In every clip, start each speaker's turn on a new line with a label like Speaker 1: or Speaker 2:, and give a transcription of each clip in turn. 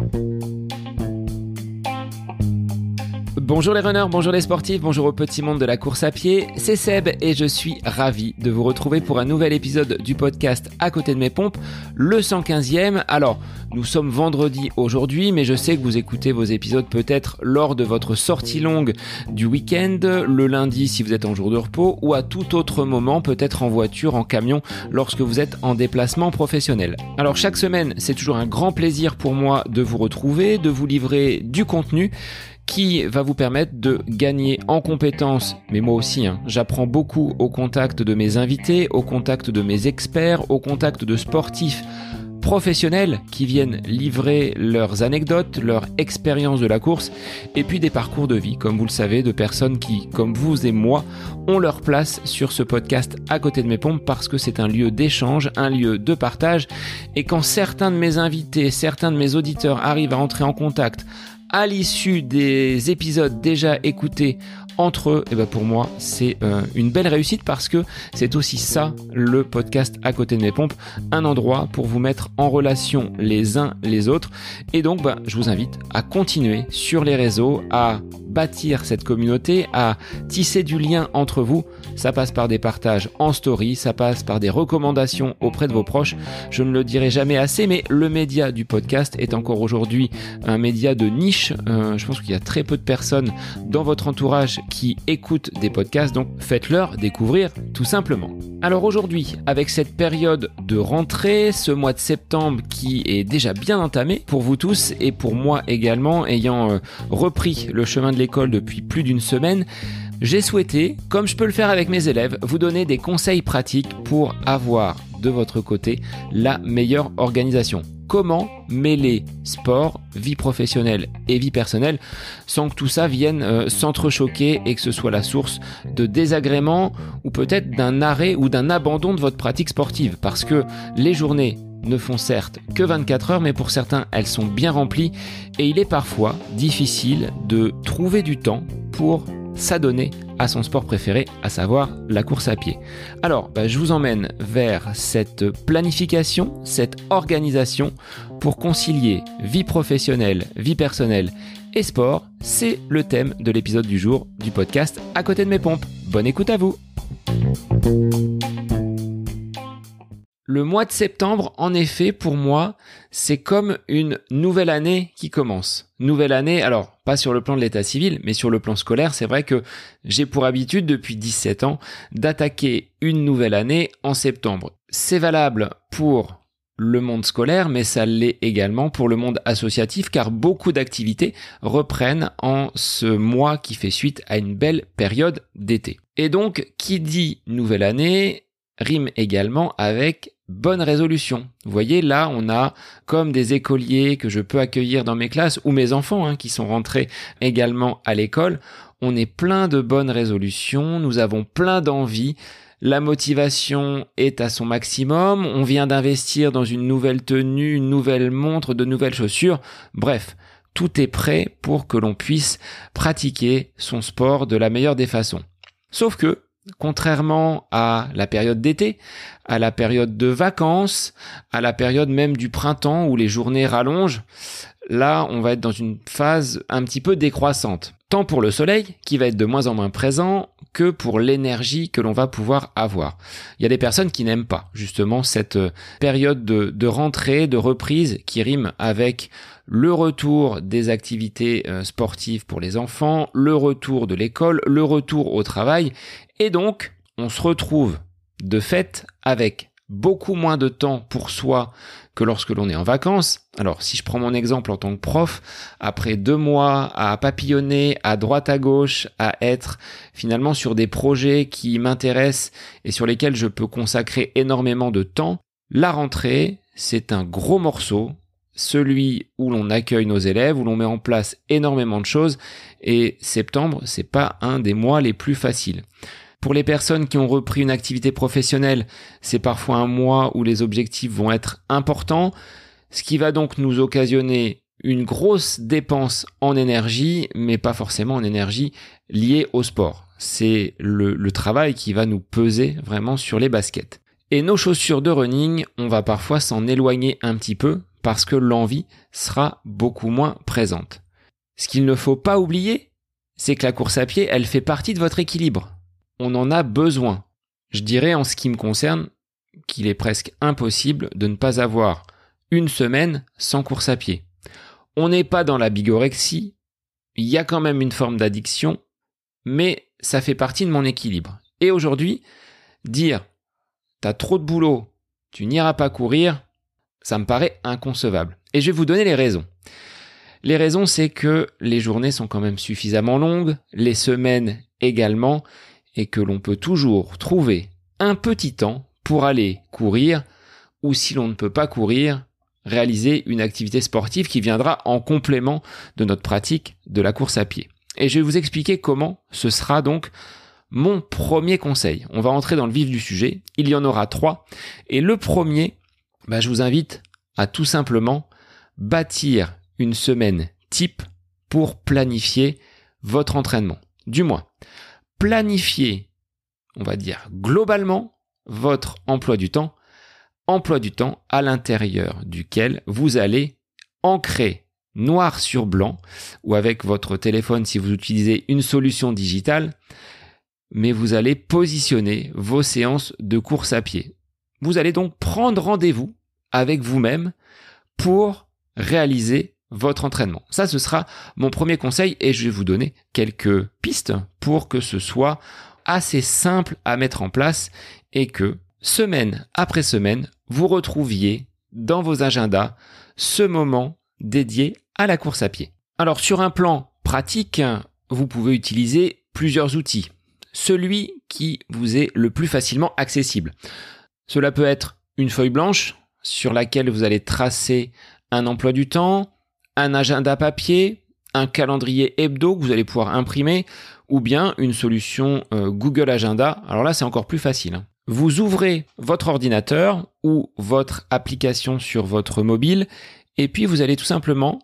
Speaker 1: Bye. Bonjour les runners, bonjour les sportifs, bonjour au petit monde de la course à pied, c'est Seb et je suis ravi de vous retrouver pour un nouvel épisode du podcast À côté de mes pompes, le 115e. Alors, nous sommes vendredi aujourd'hui, mais je sais que vous écoutez vos épisodes peut-être lors de votre sortie longue du week-end, le lundi si vous êtes en jour de repos, ou à tout autre moment, peut-être en voiture, en camion, lorsque vous êtes en déplacement professionnel. Alors chaque semaine, c'est toujours un grand plaisir pour moi de vous retrouver, de vous livrer du contenu qui va vous permettre de gagner en compétences, mais moi aussi, hein, j'apprends beaucoup au contact de mes invités, au contact de mes experts, au contact de sportifs professionnels qui viennent livrer leurs anecdotes, leur expérience de la course, et puis des parcours de vie, comme vous le savez, de personnes qui, comme vous et moi, ont leur place sur ce podcast à côté de mes pompes parce que c'est un lieu d'échange, un lieu de partage, et quand certains de mes invités, certains de mes auditeurs arrivent à entrer en contact à l'issue des épisodes déjà écoutés entre eux, et ben pour moi, c'est euh, une belle réussite parce que c'est aussi ça le podcast à côté de mes pompes, un endroit pour vous mettre en relation les uns les autres. Et donc, bah, je vous invite à continuer sur les réseaux, à bâtir cette communauté, à tisser du lien entre vous. Ça passe par des partages en story, ça passe par des recommandations auprès de vos proches. Je ne le dirai jamais assez, mais le média du podcast est encore aujourd'hui un média de niche. Euh, je pense qu'il y a très peu de personnes dans votre entourage qui écoutent des podcasts, donc faites-leur découvrir tout simplement. Alors aujourd'hui, avec cette période de rentrée, ce mois de septembre qui est déjà bien entamé pour vous tous et pour moi également, ayant euh, repris le chemin de l'école depuis plus d'une semaine, j'ai souhaité, comme je peux le faire avec mes élèves, vous donner des conseils pratiques pour avoir de votre côté la meilleure organisation. Comment mêler sport, vie professionnelle et vie personnelle sans que tout ça vienne euh, s'entrechoquer et que ce soit la source de désagréments ou peut-être d'un arrêt ou d'un abandon de votre pratique sportive. Parce que les journées ne font certes que 24 heures, mais pour certains, elles sont bien remplies et il est parfois difficile de trouver du temps pour s'adonner à son sport préféré, à savoir la course à pied. Alors, bah, je vous emmène vers cette planification, cette organisation pour concilier vie professionnelle, vie personnelle et sport. C'est le thème de l'épisode du jour du podcast À côté de mes pompes. Bonne écoute à vous le mois de septembre, en effet, pour moi, c'est comme une nouvelle année qui commence. Nouvelle année, alors pas sur le plan de l'état civil, mais sur le plan scolaire, c'est vrai que j'ai pour habitude depuis 17 ans d'attaquer une nouvelle année en septembre. C'est valable pour le monde scolaire, mais ça l'est également pour le monde associatif, car beaucoup d'activités reprennent en ce mois qui fait suite à une belle période d'été. Et donc, qui dit nouvelle année rime également avec bonne résolution. Vous voyez, là, on a comme des écoliers que je peux accueillir dans mes classes ou mes enfants hein, qui sont rentrés également à l'école. On est plein de bonnes résolutions, nous avons plein d'envie. La motivation est à son maximum, on vient d'investir dans une nouvelle tenue, une nouvelle montre, de nouvelles chaussures. Bref, tout est prêt pour que l'on puisse pratiquer son sport de la meilleure des façons. Sauf que contrairement à la période d'été, à la période de vacances, à la période même du printemps où les journées rallongent, là on va être dans une phase un petit peu décroissante. Tant pour le soleil, qui va être de moins en moins présent, que pour l'énergie que l'on va pouvoir avoir. Il y a des personnes qui n'aiment pas justement cette euh, période de, rentrée, de reprise qui rime avec le retour des activités euh, sportives pour les enfants, le retour de l'école, le retour au travail, et donc on se retrouve de fait avec beaucoup moins de temps pour soi que lorsque l'on est en vacances. Alors si je prends mon exemple en tant que prof, après deux mois à papillonner à droite à gauche, à être finalement sur des projets qui m'intéressent et sur lesquels je peux consacrer énormément de temps, la rentrée, c'est un gros morceau celui où l'on accueille nos élèves, où l'on met en place énormément de choses, et septembre, c'est pas un des mois les plus faciles. Pour les personnes qui ont repris une activité professionnelle, c'est parfois un mois où les objectifs vont être importants, ce qui va donc nous occasionner une grosse dépense en énergie, mais pas forcément en énergie liée au sport. C'est le, travail qui va nous peser vraiment sur les baskets. Et nos chaussures de running, on va parfois s'en éloigner un petit peu parce que l'envie sera beaucoup moins présente. Ce qu'il ne faut pas oublier, c'est que la course à pied, elle fait partie de votre équilibre. On en a besoin. Je dirais en ce qui me concerne qu'il est presque impossible de ne pas avoir une semaine sans course à pied. On n'est pas dans la bigorexie, il y a quand même une forme d'addiction, mais ça fait partie de mon équilibre. Et aujourd'hui, dire t'as trop de boulot, tu n'iras pas courir, ça me paraît inconcevable. Et je vais vous donner les raisons. Les raisons, c'est que les journées sont quand même suffisamment longues, les semaines également, et que l'on peut toujours trouver un petit temps pour aller courir, ou si l'on ne peut pas courir, réaliser une activité sportive qui viendra en complément de notre pratique de la course à pied. Et je vais vous expliquer comment ce sera donc mon premier conseil. On va entrer dans le vif du sujet. Il y en aura trois. Et le premier, bah, je vous invite à tout simplement bâtir une semaine type pour planifier votre entraînement. Du moins, planifier, on va dire globalement, votre emploi du temps, emploi du temps à l'intérieur duquel vous allez ancrer noir sur blanc ou avec votre téléphone si vous utilisez une solution digitale, mais vous allez positionner vos séances de course à pied. Vous allez donc prendre rendez-vous avec vous-même pour réaliser votre entraînement. Ça, ce sera mon premier conseil et je vais vous donner quelques pistes pour que ce soit assez simple à mettre en place et que semaine après semaine, vous retrouviez dans vos agendas ce moment dédié à la course à pied. Alors sur un plan pratique, vous pouvez utiliser plusieurs outils. Celui qui vous est le plus facilement accessible. Cela peut être une feuille blanche sur laquelle vous allez tracer un emploi du temps, un agenda papier, un calendrier hebdo que vous allez pouvoir imprimer, ou bien une solution euh, Google Agenda. Alors là, c'est encore plus facile. Hein. Vous ouvrez votre ordinateur ou votre application sur votre mobile, et puis vous allez tout simplement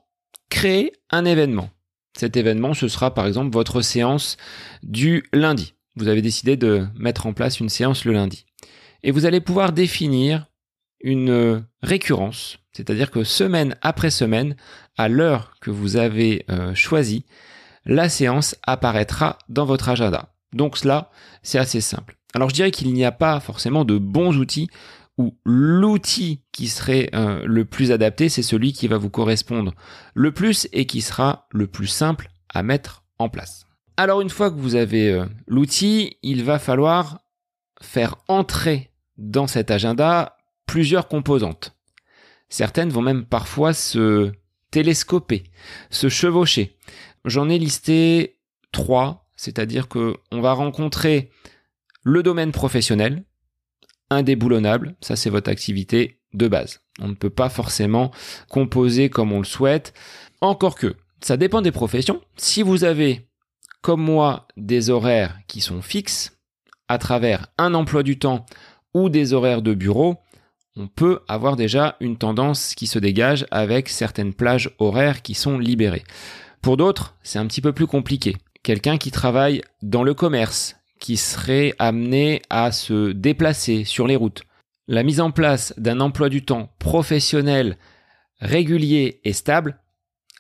Speaker 1: créer un événement. Cet événement, ce sera par exemple votre séance du lundi. Vous avez décidé de mettre en place une séance le lundi. Et vous allez pouvoir définir une récurrence, c'est-à-dire que semaine après semaine, à l'heure que vous avez euh, choisi, la séance apparaîtra dans votre agenda. Donc cela, c'est assez simple. Alors je dirais qu'il n'y a pas forcément de bons outils ou l'outil qui serait euh, le plus adapté, c'est celui qui va vous correspondre le plus et qui sera le plus simple à mettre en place. Alors une fois que vous avez euh, l'outil, il va falloir faire entrer dans cet agenda plusieurs composantes. Certaines vont même parfois se télescoper, se chevaucher. J'en ai listé trois, c'est-à-dire que on va rencontrer le domaine professionnel, indéboulonnable, ça c'est votre activité de base. On ne peut pas forcément composer comme on le souhaite, encore que ça dépend des professions. Si vous avez, comme moi, des horaires qui sont fixes, à travers un emploi du temps ou des horaires de bureau, on peut avoir déjà une tendance qui se dégage avec certaines plages horaires qui sont libérées. Pour d'autres, c'est un petit peu plus compliqué. Quelqu'un qui travaille dans le commerce, qui serait amené à se déplacer sur les routes. La mise en place d'un emploi du temps professionnel, régulier et stable,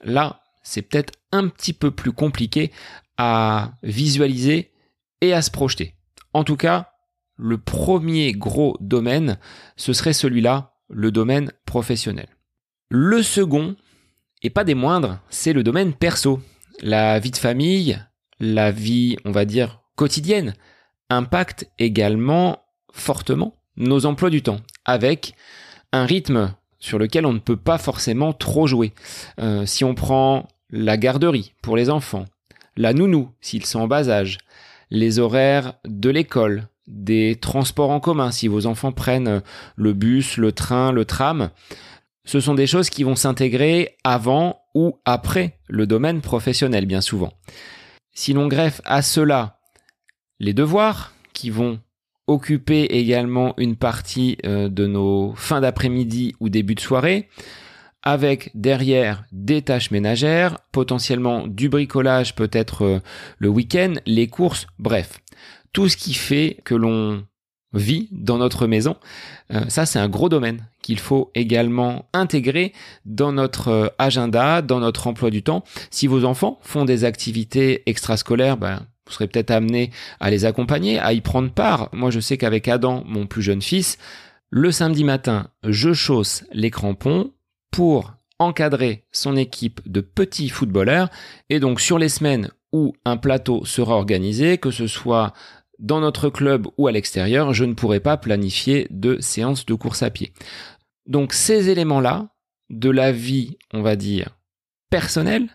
Speaker 1: là, c'est peut-être un petit peu plus compliqué à visualiser et à se projeter. En tout cas, le premier gros domaine, ce serait celui-là, le domaine professionnel. Le second, et pas des moindres, c'est le domaine perso. La vie de famille, la vie, on va dire, quotidienne, impacte également fortement nos emplois du temps, avec un rythme sur lequel on ne peut pas forcément trop jouer. Euh, si on prend la garderie pour les enfants, la nounou s'ils sont en bas âge, les horaires de l'école, des transports en commun, si vos enfants prennent le bus, le train, le tram, ce sont des choses qui vont s'intégrer avant ou après le domaine professionnel, bien souvent. Si l'on greffe à cela les devoirs, qui vont occuper également une partie euh, de nos fins d'après-midi ou début de soirée, avec derrière des tâches ménagères, potentiellement du bricolage peut-être euh, le week-end, les courses, bref tout ce qui fait que l'on vie dans notre maison. Euh, ça, c'est un gros domaine qu'il faut également intégrer dans notre euh, agenda, dans notre emploi du temps. Si vos enfants font des activités extrascolaires, ben, vous serez peut-être amené à les accompagner, à y prendre part. Moi, je sais qu'avec Adam, mon plus jeune fils, le samedi matin, je chausse les crampons pour encadrer son équipe de petits footballeurs. Et donc, sur les semaines où un plateau sera organisé, que ce soit dans notre club ou à l'extérieur, je ne pourrai pas planifier de séance de course à pied. Donc ces éléments-là, de la vie, on va dire, personnelle,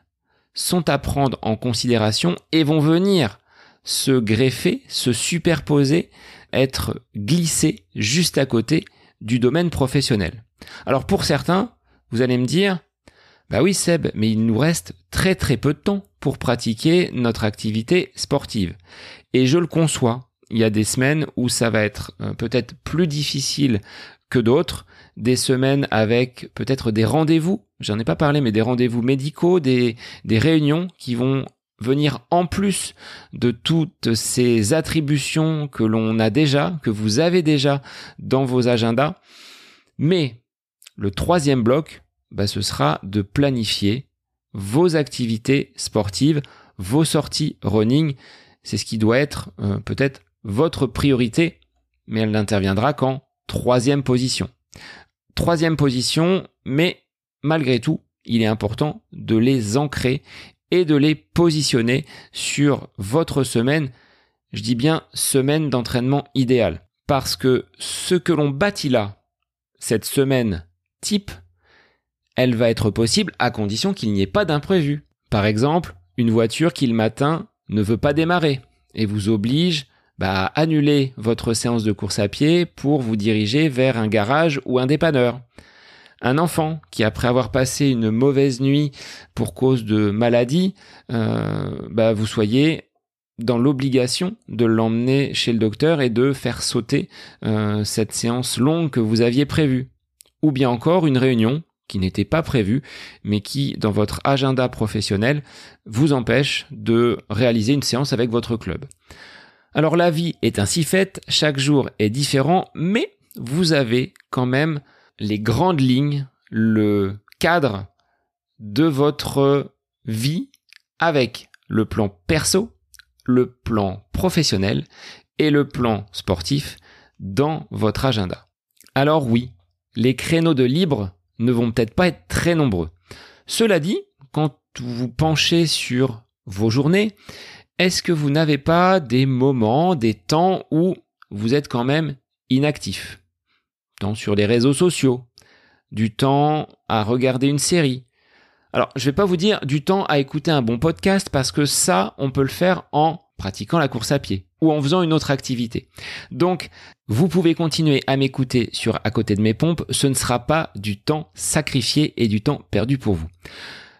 Speaker 1: sont à prendre en considération et vont venir se greffer, se superposer, être glissés juste à côté du domaine professionnel. Alors pour certains, vous allez me dire, bah oui Seb, mais il nous reste très très peu de temps pour pratiquer notre activité sportive. Et je le conçois. Il y a des semaines où ça va être euh, peut-être plus difficile que d'autres, des semaines avec peut-être des rendez-vous, j'en ai pas parlé, mais des rendez-vous médicaux, des, des réunions qui vont venir en plus de toutes ces attributions que l'on a déjà, que vous avez déjà dans vos agendas. Mais le troisième bloc, bah, ce sera de planifier vos activités sportives, vos sorties running. C'est ce qui doit être euh, peut-être votre priorité, mais elle n'interviendra qu'en troisième position. Troisième position, mais malgré tout, il est important de les ancrer et de les positionner sur votre semaine. Je dis bien semaine d'entraînement idéal. Parce que ce que l'on bâtit là, cette semaine type, elle va être possible à condition qu'il n'y ait pas d'imprévu. Par exemple, une voiture qui le matin ne veut pas démarrer et vous oblige bah, à annuler votre séance de course à pied pour vous diriger vers un garage ou un dépanneur. Un enfant qui, après avoir passé une mauvaise nuit pour cause de maladie, euh, bah, vous soyez dans l'obligation de l'emmener chez le docteur et de faire sauter euh, cette séance longue que vous aviez prévue. Ou bien encore une réunion qui n'était pas prévu, mais qui, dans votre agenda professionnel, vous empêche de réaliser une séance avec votre club. Alors la vie est ainsi faite, chaque jour est différent, mais vous avez quand même les grandes lignes, le cadre de votre vie avec le plan perso, le plan professionnel et le plan sportif dans votre agenda. Alors oui, les créneaux de libre ne vont peut-être pas être très nombreux. Cela dit, quand vous penchez sur vos journées, est-ce que vous n'avez pas des moments, des temps où vous êtes quand même inactif? Temps sur les réseaux sociaux, du temps à regarder une série. Alors, je ne vais pas vous dire du temps à écouter un bon podcast parce que ça, on peut le faire en pratiquant la course à pied ou en faisant une autre activité. Donc, vous pouvez continuer à m'écouter sur à côté de mes pompes, ce ne sera pas du temps sacrifié et du temps perdu pour vous.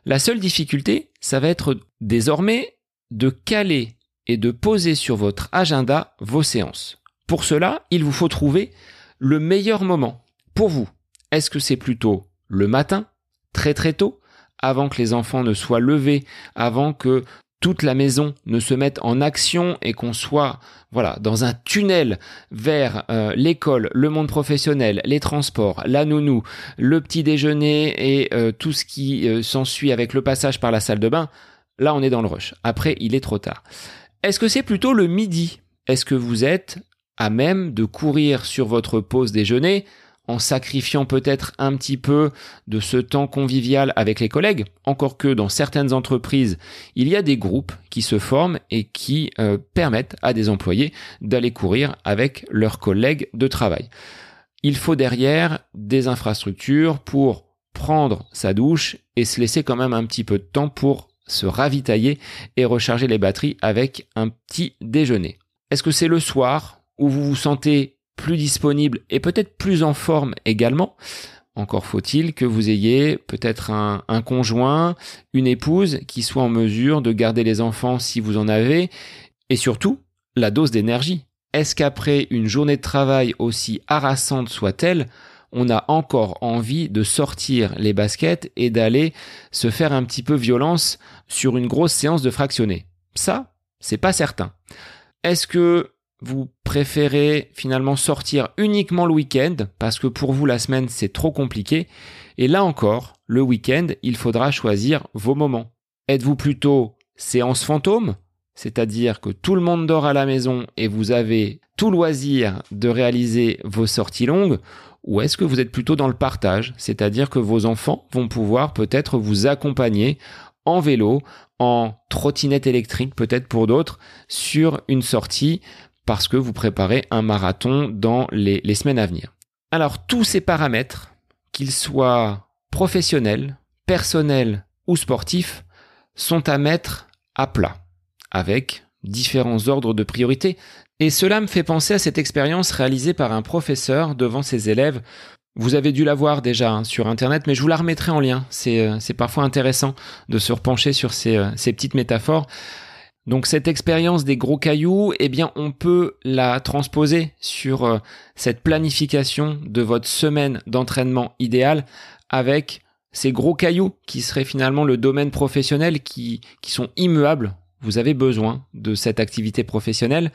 Speaker 1: La seule difficulté, ça va être désormais de caler et de poser sur votre agenda vos séances. Pour cela, il vous faut trouver le meilleur moment pour vous. Est-ce que c'est plutôt le matin, très très tôt, avant que les enfants ne soient levés, avant que toute la maison ne se mette en action et qu'on soit voilà dans un tunnel vers euh, l'école, le monde professionnel, les transports, la nounou, le petit déjeuner et euh, tout ce qui euh, s'ensuit avec le passage par la salle de bain, là on est dans le rush. Après, il est trop tard. Est-ce que c'est plutôt le midi? Est-ce que vous êtes à même de courir sur votre pause déjeuner en sacrifiant peut-être un petit peu de ce temps convivial avec les collègues, encore que dans certaines entreprises, il y a des groupes qui se forment et qui euh, permettent à des employés d'aller courir avec leurs collègues de travail. Il faut derrière des infrastructures pour prendre sa douche et se laisser quand même un petit peu de temps pour se ravitailler et recharger les batteries avec un petit déjeuner. Est-ce que c'est le soir où vous vous sentez plus disponible et peut-être plus en forme également. Encore faut-il que vous ayez peut-être un, conjoint, une épouse qui soit en mesure de garder les enfants si vous en avez, et surtout la dose d'énergie. Est-ce qu'après une journée de travail aussi harassante soit-elle, on a encore envie de sortir les baskets et d'aller se faire un petit peu violence sur une grosse séance de fractionné Ça, c'est pas certain. Est-ce que vous préférez finalement sortir uniquement le week-end parce que pour vous la semaine c'est trop compliqué. Et là encore, le week-end, il faudra choisir vos moments. Êtes-vous plutôt séance fantôme, c'est-à-dire que tout le monde dort à la maison et vous avez tout loisir de réaliser vos sorties longues, ou est-ce que vous êtes plutôt dans le partage, c'est-à-dire que vos enfants vont pouvoir peut-être vous accompagner en vélo, en trottinette électrique peut-être pour d'autres, sur une sortie parce que vous préparez un marathon dans les, semaines à venir. Alors tous ces paramètres, qu'ils soient professionnels, personnels ou sportifs, sont à mettre à plat, avec différents ordres de priorité. Et cela me fait penser à cette expérience réalisée par un professeur devant ses élèves vous avez dû la voir déjà hein, sur Internet, mais je vous la remettrai en lien. C'est euh, parfois intéressant de se repencher sur ces, euh, ces petites métaphores. Donc cette expérience des gros cailloux, eh bien on peut la transposer sur euh, cette planification de votre semaine d'entraînement idéal avec ces gros cailloux qui seraient finalement le domaine professionnel qui, qui sont immuables. Vous avez besoin de cette activité professionnelle.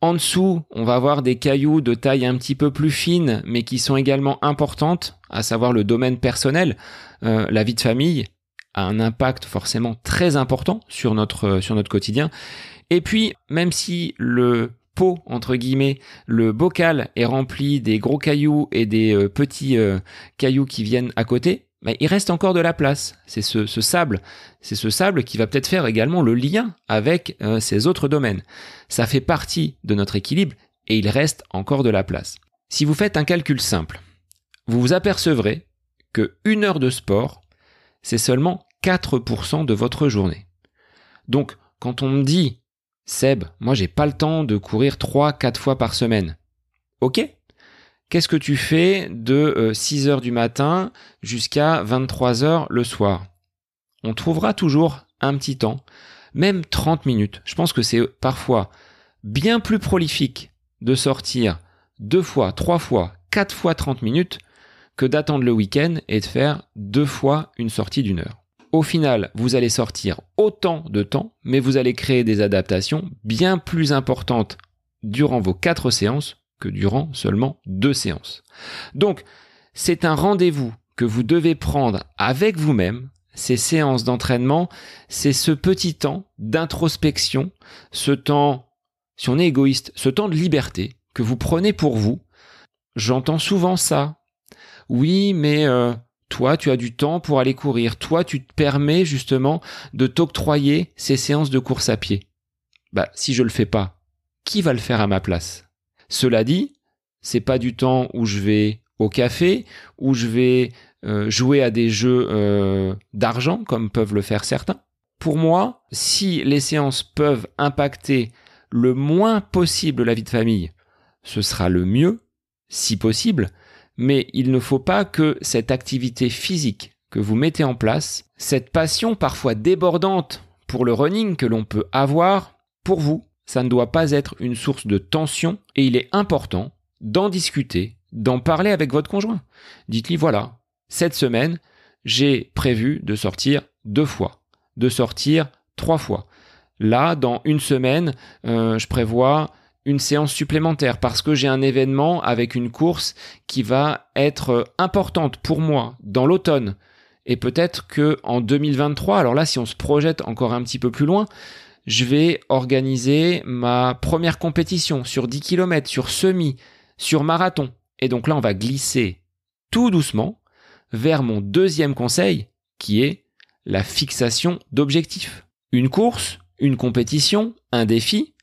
Speaker 1: En dessous, on va avoir des cailloux de taille un petit peu plus fine, mais qui sont également importantes, à savoir le domaine personnel. Euh, la vie de famille a un impact forcément très important sur notre, euh, sur notre quotidien. Et puis, même si le pot, entre guillemets, le bocal est rempli des gros cailloux et des euh, petits cailloux qui viennent à côté, mais il reste encore de la place. C'est ce, sable, c'est ce sable qui va peut-être faire également le lien avec euh, ces autres domaines. Ça fait partie de notre équilibre et il reste encore de la place. Si vous faites un calcul simple, vous vous apercevrez que une heure de sport, c'est seulement 4% de votre journée. Donc, quand on me dit, Seb, moi j'ai pas le temps de courir 3-4 fois par semaine. Ok, Qu'est-ce que tu fais de 6 euh, heures du matin jusqu'à 23 heures le soir? On trouvera toujours un petit temps, même 30 minutes. Je pense que c'est parfois bien plus prolifique de sortir deux fois, trois fois, quatre fois 30 minutes que d'attendre le week-end et de faire deux fois une sortie d'une heure. Au final, vous allez sortir autant de temps, mais vous allez créer des adaptations bien plus importantes durant vos quatre séances que durant seulement deux séances. Donc, c'est un rendez-vous que vous devez prendre avec vous-même. Ces séances d'entraînement, c'est ce petit temps d'introspection, ce temps, si on est égoïste, ce temps de liberté que vous prenez pour vous. J'entends souvent ça. Oui, mais euh, toi, tu as du temps pour aller courir. Toi, tu te permets justement de t'octroyer ces séances de course à pied. Bah, si je le fais pas, qui va le faire à ma place? Cela dit, c'est pas du temps où je vais au café, où je vais euh, jouer à des jeux euh, d'argent, comme peuvent le faire certains. Pour moi, si les séances peuvent impacter le moins possible la vie de famille, ce sera le mieux, si possible, mais il ne faut pas que cette activité physique que vous mettez en place, cette passion parfois débordante pour le running que l'on peut avoir, pour vous, ça ne doit pas être une source de tension et il est important d'en discuter, d'en parler avec votre conjoint. Dites-lui voilà, cette semaine, j'ai prévu de sortir deux fois, de sortir trois fois. Là, dans une semaine, euh, je prévois une séance supplémentaire parce que j'ai un événement avec une course qui va être importante pour moi dans l'automne. Et peut-être que en 2023, alors là, si on se projette encore un petit peu plus loin, je vais organiser ma première compétition sur 10 km, sur semi, sur marathon. Et donc là, on va glisser tout doucement vers mon deuxième conseil, qui est la fixation d'objectifs. Une course, une compétition, un défi,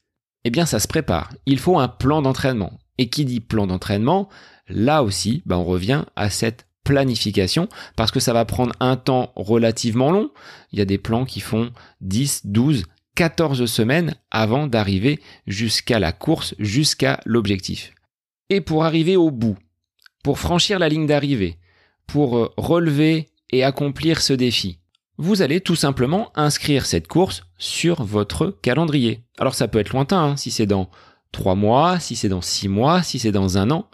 Speaker 1: eh bien ça se prépare. Il faut un plan d'entraînement. Et qui dit plan d'entraînement, là aussi, ben on revient à cette planification parce que ça va prendre un temps relativement long. Il y a des plans qui font 10, 12, 14 semaines avant d'arriver jusqu'à la course, jusqu'à l'objectif. Et pour arriver au bout, pour franchir la ligne d'arrivée, pour euh, relever et accomplir ce défi, vous allez tout simplement inscrire cette course sur votre calendrier. Alors ça peut être lointain, hein, si c'est dans 3 mois, si c'est dans 6 mois, si c'est dans un an,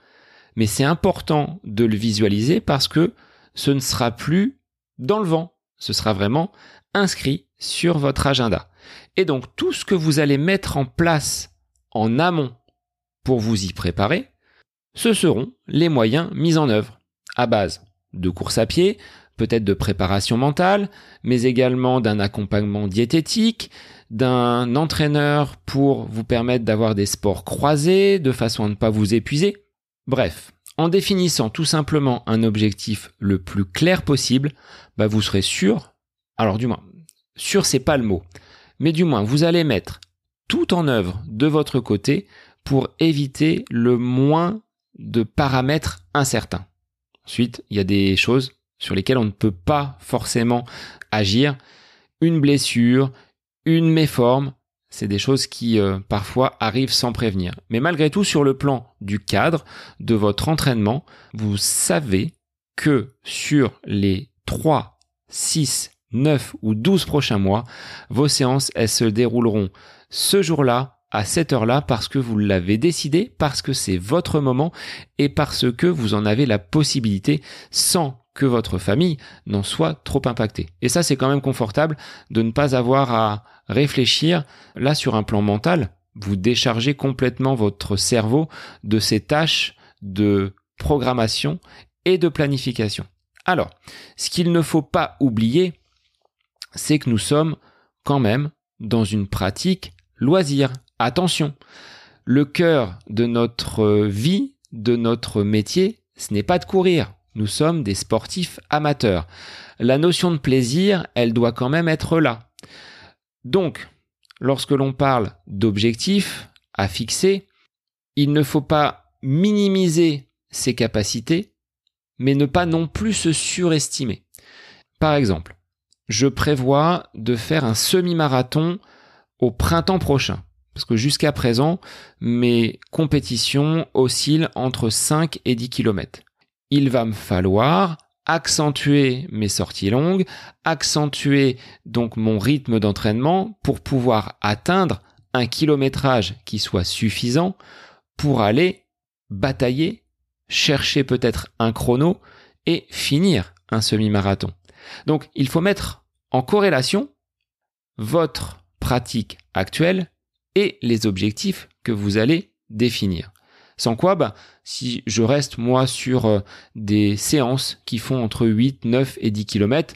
Speaker 1: mais c'est important de le visualiser parce que ce ne sera plus dans le vent, ce sera vraiment inscrit sur votre agenda. Et donc tout ce que vous allez mettre en place en amont pour vous y préparer, ce seront les moyens mis en œuvre, à base de course à pied, peut-être de préparation mentale, mais également d'un accompagnement diététique, d'un entraîneur pour vous permettre d'avoir des sports croisés de façon à ne pas vous épuiser. Bref, en définissant tout simplement un objectif le plus clair possible, bah vous serez sûr, alors du moins, sûr c'est pas le mot, mais du moins vous allez mettre tout en œuvre de votre côté pour éviter le moins de paramètres incertains. Ensuite, il y a des choses sur lesquelles on ne peut pas forcément agir. Une blessure, une méforme, c'est des choses qui euh, parfois arrivent sans prévenir. Mais malgré tout, sur le plan du cadre de votre entraînement, vous savez que sur les 3, 6, 9 ou 12 prochains mois, vos séances, elles se dérouleront ce jour-là, à cette heure-là, parce que vous l'avez décidé, parce que c'est votre moment et parce que vous en avez la possibilité sans que votre famille n'en soit trop impactée. Et ça, c'est quand même confortable de ne pas avoir à réfléchir là sur un plan mental. Vous déchargez complètement votre cerveau de ces tâches de programmation et de planification. Alors, ce qu'il ne faut pas oublier, c'est que nous sommes quand même dans une pratique loisir. Attention, le cœur de notre vie, de notre métier, ce n'est pas de courir. Nous sommes des sportifs amateurs. La notion de plaisir, elle doit quand même être là. Donc, lorsque l'on parle d'objectifs à fixer, il ne faut pas minimiser ses capacités, mais ne pas non plus se surestimer. Par exemple, je prévois de faire un semi-marathon au printemps prochain. Parce que jusqu'à présent, mes compétitions oscillent entre 5 et 10 km. Il va me falloir accentuer mes sorties longues, accentuer donc mon rythme d'entraînement pour pouvoir atteindre un kilométrage qui soit suffisant pour aller batailler, chercher peut-être un chrono et finir un semi-marathon. Donc il faut mettre en corrélation votre pratique actuelle et les objectifs que vous allez définir. Sans quoi, bah, si je reste moi sur euh, des séances qui font entre 8, 9 et 10 km,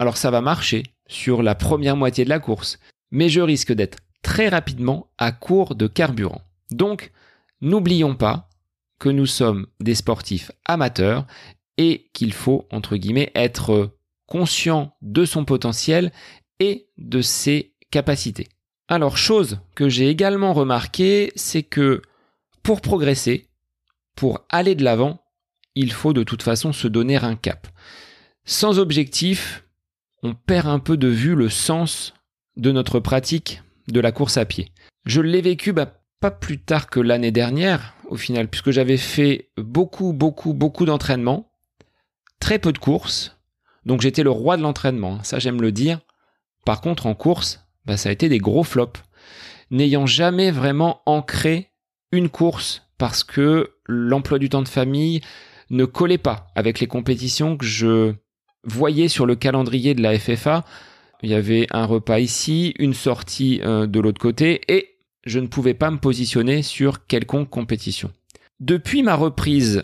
Speaker 1: alors ça va marcher sur la première moitié de la course, mais je risque d'être très rapidement à court de carburant. Donc, n'oublions pas que nous sommes des sportifs amateurs et qu'il faut, entre guillemets, être conscient de son potentiel et de ses capacités. Alors, chose que j'ai également remarqué, c'est que pour progresser, pour aller de l'avant, il faut de toute façon se donner un cap. Sans objectif, on perd un peu de vue le sens de notre pratique de la course à pied. Je l'ai vécu bah, pas plus tard que l'année dernière, au final, puisque j'avais fait beaucoup, beaucoup, beaucoup d'entraînement, très peu de courses, donc j'étais le roi de l'entraînement, ça j'aime le dire. Par contre, en course, bah, ça a été des gros flops. N'ayant jamais vraiment ancré une course parce que l'emploi du temps de famille ne collait pas avec les compétitions que je voyais sur le calendrier de la FFA. Il y avait un repas ici, une sortie euh, de l'autre côté et je ne pouvais pas me positionner sur quelconque compétition. Depuis ma reprise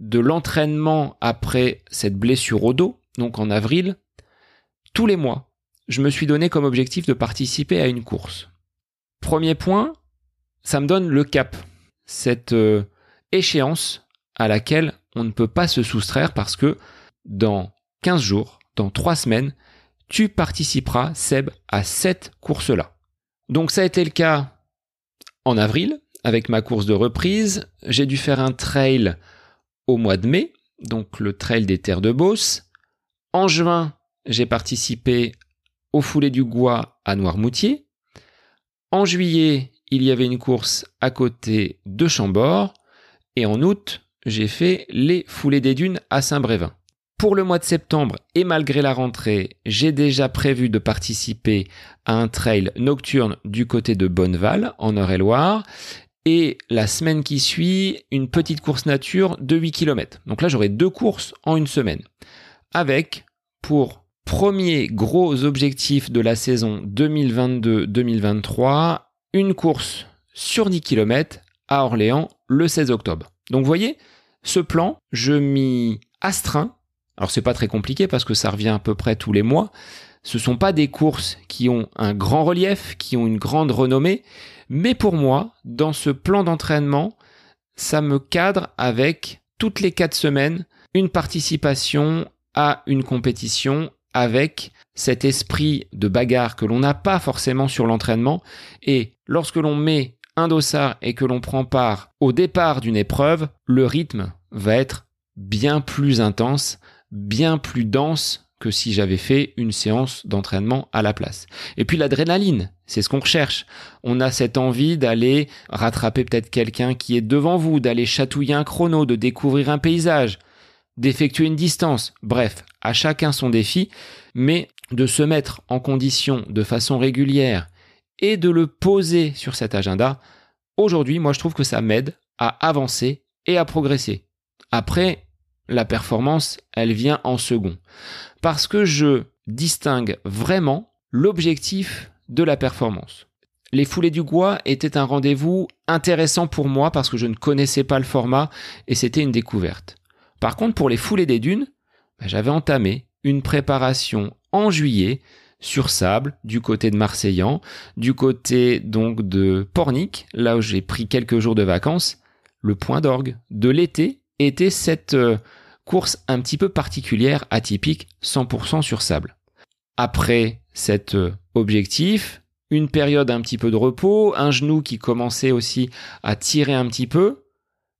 Speaker 1: de l'entraînement après cette blessure au dos, donc en avril, tous les mois, je me suis donné comme objectif de participer à une course. Premier point, ça me donne le cap, cette euh, échéance à laquelle on ne peut pas se soustraire parce que dans 15 jours, dans 3 semaines, tu participeras, Seb, à cette course-là. Donc ça a été le cas en avril, avec ma course de reprise. J'ai dû faire un trail au mois de mai, donc le trail des terres de Beauce. En juin, j'ai participé au foulé du Gois à Noirmoutier. En juillet, il y avait une course à côté de Chambord. Et en août, j'ai fait les foulées des dunes à Saint-Brévin. Pour le mois de septembre et malgré la rentrée, j'ai déjà prévu de participer à un trail nocturne du côté de Bonneval, en Eure-et-Loire. Et la semaine qui suit, une petite course nature de 8 km. Donc là, j'aurai deux courses en une semaine. Avec, pour premier gros objectif de la saison 2022-2023, une course sur 10 km à Orléans le 16 octobre. Donc vous voyez, ce plan, je m'y astreins. Alors c'est pas très compliqué parce que ça revient à peu près tous les mois. Ce sont pas des courses qui ont un grand relief, qui ont une grande renommée, mais pour moi, dans ce plan d'entraînement, ça me cadre avec toutes les quatre semaines une participation à une compétition avec cet esprit de bagarre que l'on n'a pas forcément sur l'entraînement. Et lorsque l'on met un dossard et que l'on prend part au départ d'une épreuve, le rythme va être bien plus intense, bien plus dense que si j'avais fait une séance d'entraînement à la place. Et puis l'adrénaline, c'est ce qu'on recherche. On a cette envie d'aller rattraper peut-être quelqu'un qui est devant vous, d'aller chatouiller un chrono, de découvrir un paysage, d'effectuer une distance. Bref, à chacun son défi, mais de se mettre en condition de façon régulière et de le poser sur cet agenda, aujourd'hui, moi je trouve que ça m'aide à avancer et à progresser. Après, la performance, elle vient en second. Parce que je distingue vraiment l'objectif de la performance. Les foulées du Gois étaient un rendez-vous intéressant pour moi parce que je ne connaissais pas le format et c'était une découverte. Par contre, pour les foulées des dunes, ben, j'avais entamé une préparation en juillet sur sable du côté de Marseillan, du côté donc de Pornic, là où j'ai pris quelques jours de vacances. Le point d'orgue de l'été était cette euh, course un petit peu particulière, atypique, 100% sur sable. Après cet euh, objectif, une période un petit peu de repos, un genou qui commençait aussi à tirer un petit peu,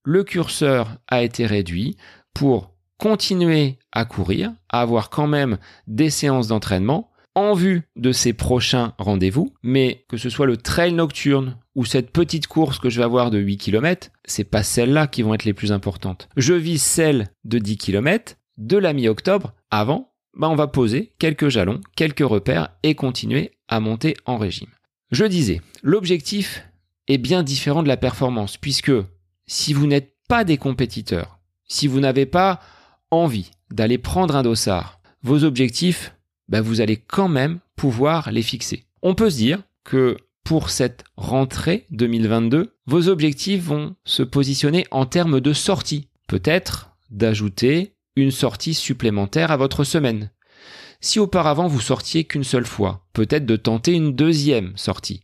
Speaker 1: le curseur a été réduit pour continuer à courir, avoir quand même des séances d'entraînement en vue de ces prochains rendez-vous, mais que ce soit le trail nocturne ou cette petite course que je vais avoir de 8 km, c'est pas celles-là qui vont être les plus importantes. Je vise celle de 10 km de la mi-octobre avant, bah on va poser quelques jalons, quelques repères et continuer à monter en régime. Je disais, l'objectif est bien différent de la performance puisque si vous n'êtes pas des compétiteurs, si vous n'avez pas envie d'aller prendre un dossard, vos objectifs, bah vous allez quand même pouvoir les fixer. On peut se dire que pour cette rentrée 2022, vos objectifs vont se positionner en termes de sortie. Peut-être d'ajouter une sortie supplémentaire à votre semaine. Si auparavant vous sortiez qu'une seule fois, peut-être de tenter une deuxième sortie.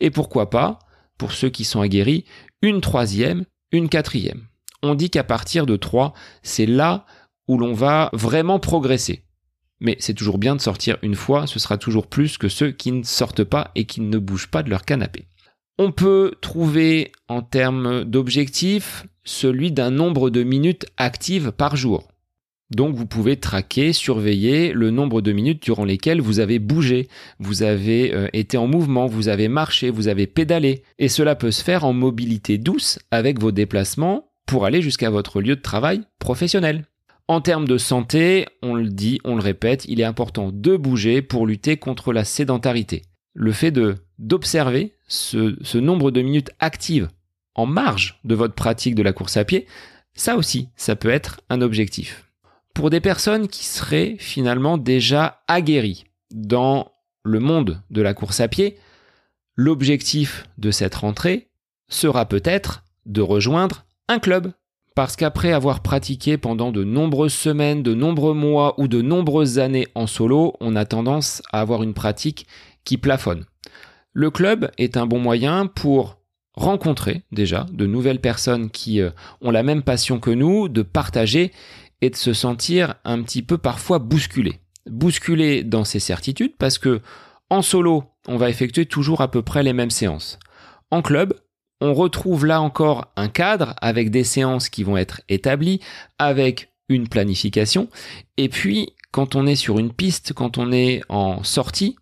Speaker 1: Et pourquoi pas, pour ceux qui sont aguerris, une troisième, une quatrième. On dit qu'à partir de trois, c'est là où l'on va vraiment progresser. Mais c'est toujours bien de sortir une fois, ce sera toujours plus que ceux qui ne sortent pas et qui ne bougent pas de leur canapé. On peut trouver en termes d'objectifs celui d'un nombre de minutes actives par jour. Donc vous pouvez traquer, surveiller le nombre de minutes durant lesquelles vous avez bougé, vous avez euh, été en mouvement, vous avez marché, vous avez pédalé. Et cela peut se faire en mobilité douce avec vos déplacements pour aller jusqu'à votre lieu de travail professionnel. En termes de santé, on le dit, on le répète, il est important de bouger pour lutter contre la sédentarité. Le fait d'observer ce, ce nombre de minutes actives en marge de votre pratique de la course à pied, ça aussi, ça peut être un objectif. Pour des personnes qui seraient finalement déjà aguerries dans le monde de la course à pied, l'objectif de cette rentrée sera peut-être de rejoindre un club, parce qu'après avoir pratiqué pendant de nombreuses semaines, de nombreux mois ou de nombreuses années en solo, on a tendance à avoir une pratique qui plafonne. Le club est un bon moyen pour rencontrer déjà de nouvelles personnes qui euh, ont la même passion que nous, de partager et de se sentir un petit peu parfois bousculé. Bousculé dans ses certitudes parce que en solo, on va effectuer toujours à peu près les mêmes séances. En club, on retrouve là encore un cadre avec des séances qui vont être établies, avec une planification. Et puis, quand on est sur une piste, quand on est en sortie,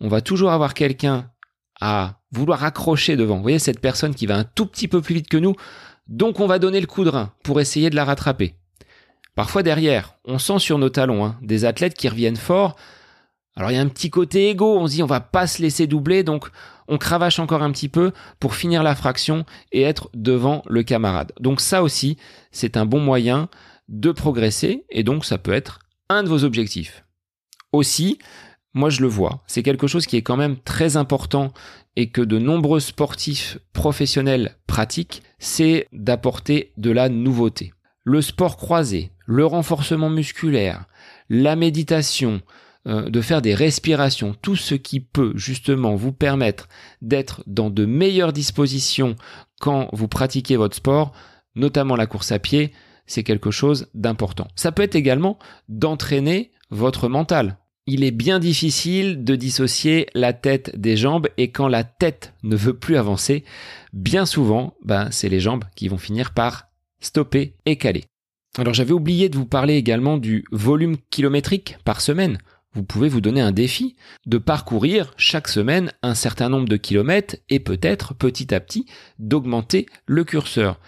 Speaker 1: on va toujours avoir quelqu'un à vouloir accrocher devant. Vous voyez cette personne qui va un tout petit peu plus vite que nous, donc on va donner le coup de rein pour essayer de la rattraper. Parfois derrière, on sent sur nos talons hein, des athlètes qui reviennent fort. Alors il y a un petit côté égo, on se dit on va pas se laisser doubler, donc on cravache encore un petit peu pour finir la fraction et être devant le camarade. Donc ça aussi, c'est un bon moyen de progresser et donc ça peut être un de vos objectifs. Aussi, moi je le vois, c'est quelque chose qui est quand même très important et que de nombreux sportifs professionnels pratiquent, c'est d'apporter de la nouveauté. Le sport croisé, le renforcement musculaire, la méditation, euh, de faire des respirations, tout ce qui peut justement vous permettre d'être dans de meilleures dispositions quand vous pratiquez votre sport, notamment la course à pied, c'est quelque chose d'important. Ça peut être également d'entraîner votre mental. Il est bien difficile de dissocier la tête des jambes et quand la tête ne veut plus avancer, bien souvent, ben, c'est les jambes qui vont finir par stopper et caler. Alors j'avais oublié de vous parler également du volume kilométrique par semaine. Vous pouvez vous donner un défi de parcourir chaque semaine un certain nombre de kilomètres et peut-être petit à petit d'augmenter le curseur.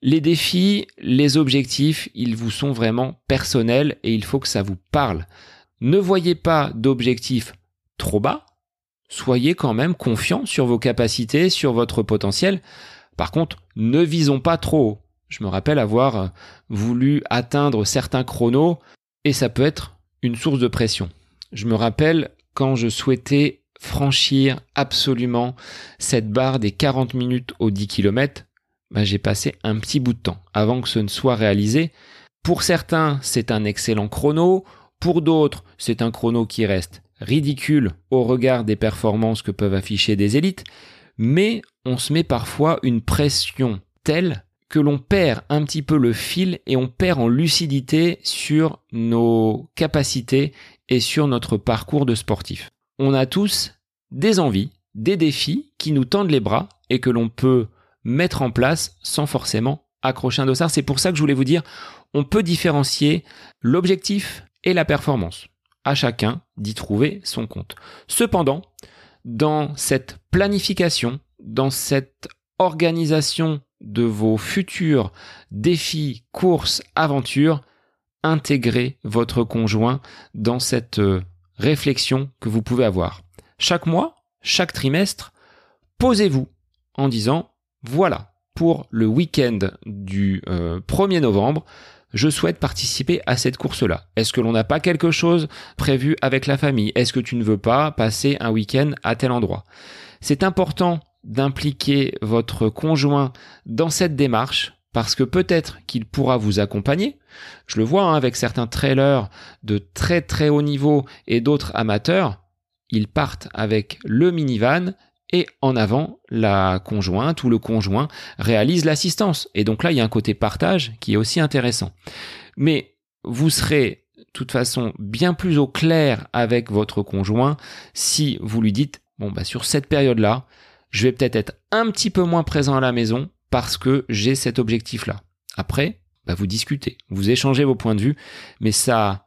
Speaker 1: Les défis, les objectifs, ils vous sont vraiment personnels et il faut que ça vous parle. Ne voyez pas d'objectifs trop bas, soyez quand même confiant sur vos capacités, sur votre potentiel. Par contre, ne visons pas trop haut. Je me rappelle avoir voulu atteindre certains chronos et ça peut être une source de pression. Je me rappelle quand je souhaitais franchir absolument cette barre des 40 minutes aux 10 km, bah, j'ai passé un petit bout de temps avant que ce ne soit réalisé. Pour certains, c'est un excellent chrono, pour d'autres, c'est un chrono qui reste ridicule au regard des performances que peuvent afficher des élites, mais on se met parfois une pression telle que l'on perd un petit peu le fil et on perd en lucidité sur nos capacités et sur notre parcours de sportif. On a tous des envies, des défis qui nous tendent les bras et que l'on peut mettre en place sans forcément accrocher un dossard. C'est pour ça que je voulais vous dire, on peut différencier l'objectif et la performance. À chacun d'y trouver son compte. Cependant, dans cette planification, dans cette organisation de vos futurs défis, courses, aventures, intégrez votre conjoint dans cette euh, réflexion que vous pouvez avoir. Chaque mois, chaque trimestre, posez-vous en disant, voilà, pour le week-end du 1er euh, novembre, je souhaite participer à cette course-là. Est-ce que l'on n'a pas quelque chose prévu avec la famille? Est-ce que tu ne veux pas passer un week-end à tel endroit? C'est important d'impliquer votre conjoint dans cette démarche parce que peut-être qu'il pourra vous accompagner. Je le vois hein, avec certains trailers de très très haut niveau et d'autres amateurs. Ils partent avec le minivan et en avant, la conjointe ou le conjoint réalise l'assistance. Et donc là, il y a un côté partage qui est aussi intéressant. Mais vous serez de toute façon bien plus au clair avec votre conjoint si vous lui dites, bon, bah, sur cette période-là, je vais peut-être être un petit peu moins présent à la maison parce que j'ai cet objectif-là. Après, bah, vous discutez, vous échangez vos points de vue, mais ça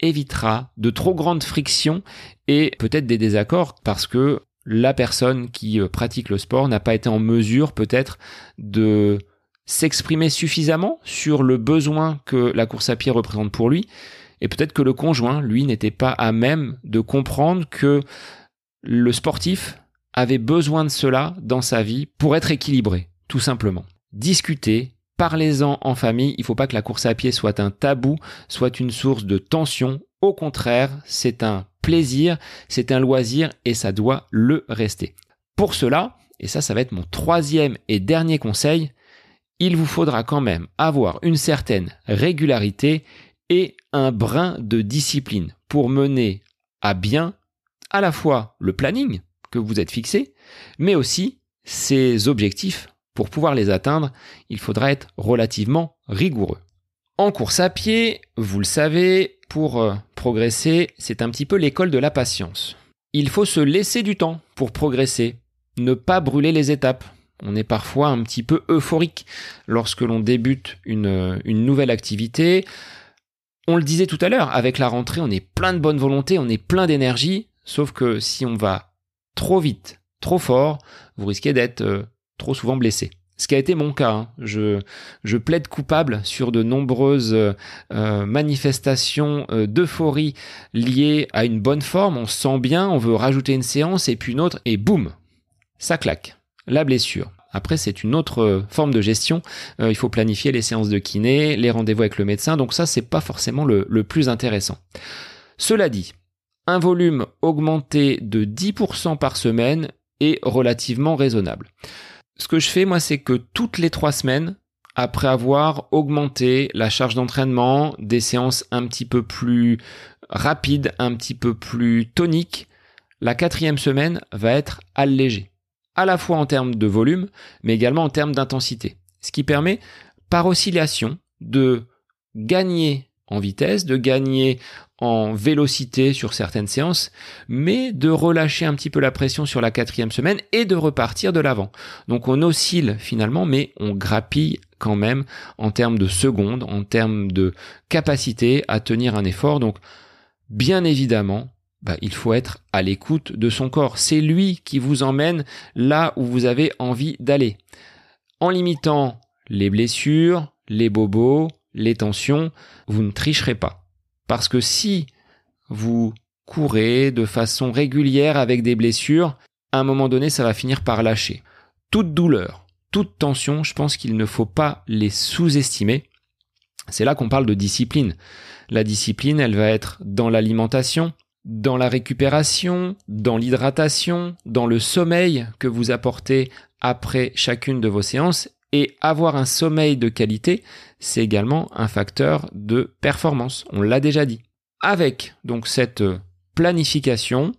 Speaker 1: évitera de trop grandes frictions et peut-être des désaccords parce que la personne qui euh, pratique le sport n'a pas été en mesure peut-être de s'exprimer suffisamment sur le besoin que la course à pied représente pour lui et peut-être que le conjoint, lui, n'était pas à même de comprendre que le sportif avait besoin de cela dans sa vie pour être équilibré, tout simplement. Discutez, parlez-en en famille, il ne faut pas que la course à pied soit un tabou, soit une source de tension. Au contraire, c'est un plaisir, c'est un loisir et ça doit le rester. Pour cela, et ça ça va être mon troisième et dernier conseil, il vous faudra quand même avoir une certaine régularité et un brin de discipline pour mener à bien à la fois le planning, que vous êtes fixé, mais aussi ces objectifs. Pour pouvoir les atteindre, il faudra être relativement rigoureux. En course à pied, vous le savez, pour euh, progresser, c'est un petit peu l'école de la patience. Il faut se laisser du temps pour progresser, ne pas brûler les étapes. On est parfois un petit peu euphorique lorsque l'on débute une, une nouvelle activité. On le disait tout à l'heure, avec la rentrée, on est plein de bonne volonté, on est plein d'énergie, sauf que si on va trop vite, trop fort, vous risquez d'être euh, trop souvent blessé. Ce qui a été mon cas. Hein. Je, plaide coupable sur de nombreuses euh, manifestations euh, d'euphorie liées à une bonne forme. On se sent bien, on veut rajouter une séance et puis une autre et boum, ça claque. La blessure. Après, c'est une autre forme de gestion. il faut planifier les séances de kiné, les rendez-vous avec le médecin. Donc ça, c'est pas forcément le plus intéressant. Cela dit, Un volume augmenté de 10% par semaine est relativement raisonnable. Ce que je fais, moi, c'est que toutes les trois semaines, après avoir augmenté la charge d'entraînement, des séances un petit peu plus rapides, un petit peu plus toniques, la quatrième semaine va être allégée, à la fois en termes de volume, mais également en termes d'intensité. Ce qui permet, par oscillation, de gagner en vitesse, de gagner en vélocité sur certaines séances, mais de relâcher un petit peu la pression sur la quatrième semaine et de repartir de l'avant. Donc on oscille finalement, mais on grappille quand même en termes de secondes, en termes de capacité à tenir un effort. Donc bien évidemment, bah, il faut être à l'écoute de son corps. C'est lui qui vous emmène là où vous avez envie d'aller. En limitant les blessures, les bobos, les tensions, vous ne tricherez pas. Parce que si vous courez de façon régulière avec des blessures, à un moment donné, ça va finir par lâcher. Toute douleur, toute tension, je pense qu'il ne faut pas les sous-estimer. C'est là qu'on parle de discipline. La discipline, elle va être dans l'alimentation, dans la récupération, dans l'hydratation, dans le sommeil que vous apportez après chacune de vos séances. Et avoir un sommeil de qualité, c'est également un facteur de performance. On l'a déjà dit. Avec donc cette planification,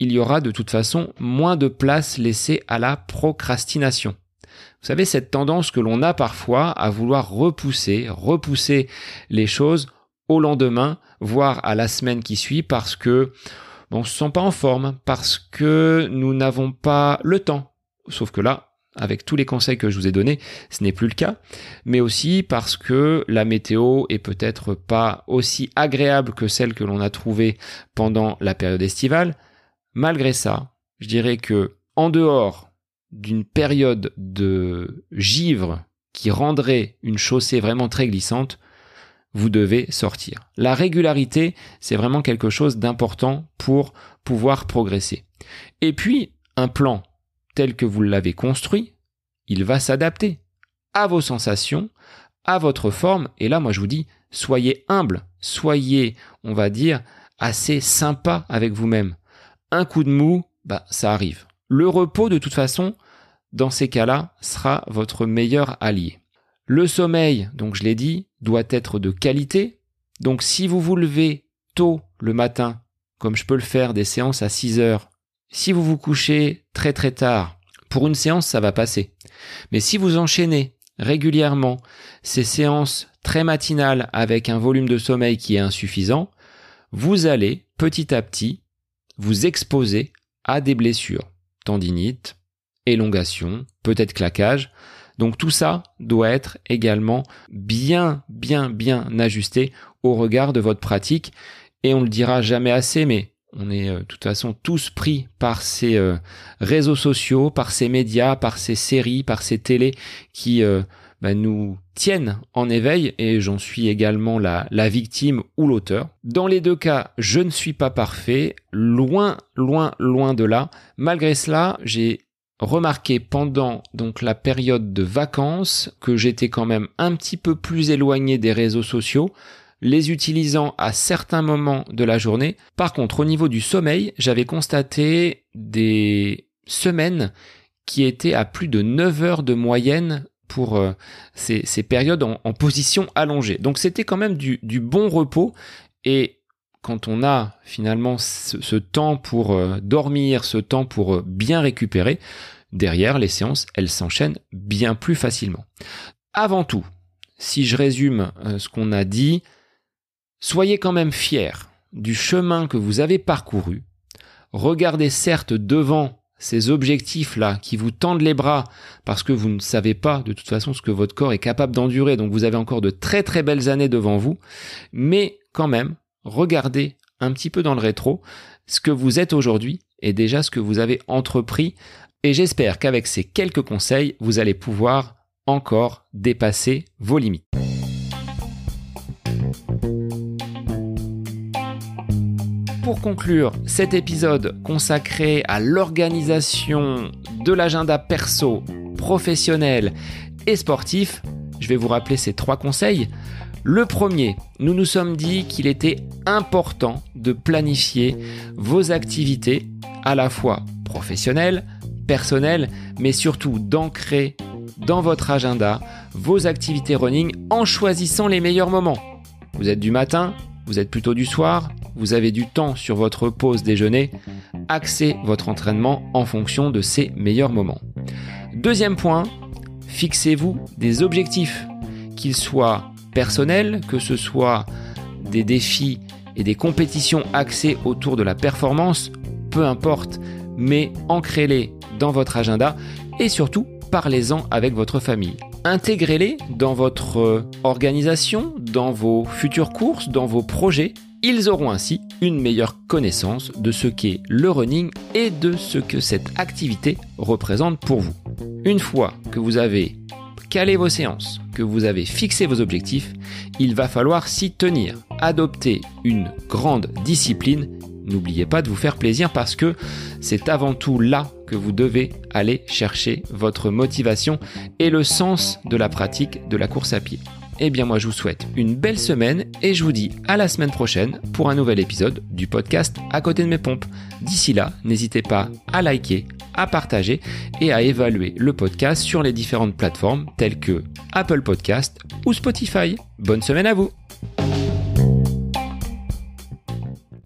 Speaker 1: il y aura de toute façon moins de place laissée à la procrastination. Vous savez, cette tendance que l'on a parfois à vouloir repousser, repousser les choses au lendemain, voire à la semaine qui suit, parce que bon, on se sent pas en forme, parce que nous n'avons pas le temps. Sauf que là, avec tous les conseils que je vous ai donnés, ce n'est plus le cas, mais aussi parce que la météo est peut-être pas aussi agréable que celle que l'on a trouvée pendant la période estivale. Malgré ça, je dirais que en dehors d'une période de givre qui rendrait une chaussée vraiment très glissante, vous devez sortir. La régularité, c'est vraiment quelque chose d'important pour pouvoir progresser. Et puis, un plan tel que vous l'avez construit, il va s'adapter à vos sensations, à votre forme. Et là, moi, je vous dis, soyez humble, soyez, on va dire, assez sympa avec vous-même. Un coup de mou, bah, ça arrive. Le repos, de toute façon, dans ces cas-là, sera votre meilleur allié. Le sommeil, donc je l'ai dit, doit être de qualité. Donc si vous vous levez tôt le matin, comme je peux le faire des séances à 6 heures, si vous vous couchez très très tard, pour une séance, ça va passer. Mais si vous enchaînez régulièrement ces séances très matinales avec un volume de sommeil qui est insuffisant, vous allez petit à petit vous exposer à des blessures, tendinite, élongation, peut-être claquage. Donc tout ça doit être également bien, bien, bien ajusté au regard de votre pratique. Et on le dira jamais assez, mais on est euh, de toute façon tous pris par ces euh, réseaux sociaux, par ces médias, par ces séries, par ces télés qui euh, bah, nous tiennent en éveil et j'en suis également la, la victime ou l'auteur. Dans les deux cas, je ne suis pas parfait, loin, loin, loin de là. Malgré cela, j'ai remarqué pendant donc la période de vacances que j'étais quand même un petit peu plus éloigné des réseaux sociaux les utilisant à certains moments de la journée. Par contre, au niveau du sommeil, j'avais constaté des semaines qui étaient à plus de 9 heures de moyenne pour euh, ces, périodes en, position allongée. Donc c'était quand même du, bon repos et quand on a finalement ce, temps pour euh, dormir, ce temps pour euh, bien récupérer, derrière les séances, elles s'enchaînent bien plus facilement. Avant tout, si je résume ce qu'on a dit, Soyez quand même fiers du chemin que vous avez parcouru. Regardez certes devant ces objectifs-là qui vous tendent les bras parce que vous ne savez pas de toute façon ce que votre corps est capable d'endurer, donc vous avez encore de très très belles années devant vous, mais quand même, regardez un petit peu dans le rétro ce que vous êtes aujourd'hui et déjà ce que vous avez entrepris, et j'espère qu'avec ces quelques conseils, vous allez pouvoir encore dépasser vos limites. Pour conclure cet épisode consacré à l'organisation de l'agenda perso, professionnel et sportif, je vais vous rappeler ces trois conseils. Le premier, nous nous sommes dit qu'il était important de planifier vos activités à la fois professionnelles, personnelles, mais surtout d'ancrer dans votre agenda vos activités running en choisissant les meilleurs moments. Vous êtes du matin, vous êtes plutôt du soir, vous avez du temps sur votre pause déjeuner, axez votre entraînement en fonction de ces meilleurs moments. Deuxième point, fixez-vous des objectifs, qu'ils soient personnels, que ce soit des défis et des compétitions axées autour de la performance, peu importe, mais ancrez-les dans votre agenda et surtout parlez-en avec votre famille. Intégrez-les dans votre organisation, dans vos futures courses, dans vos projets. Ils auront ainsi une meilleure connaissance de ce qu'est le running et de ce que cette activité représente pour vous. Une fois que vous avez calé vos séances, que vous avez fixé vos objectifs, il va falloir s'y tenir, adopter une grande discipline. N'oubliez pas de vous faire plaisir parce que c'est avant tout là que vous devez aller chercher votre motivation et le sens de la pratique de la course à pied. Eh bien moi je vous souhaite une belle semaine et je vous dis à la semaine prochaine pour un nouvel épisode du podcast à côté de mes pompes. D'ici là, n'hésitez pas à liker, à partager et à évaluer le podcast sur les différentes plateformes telles que Apple Podcast ou Spotify. Bonne semaine à vous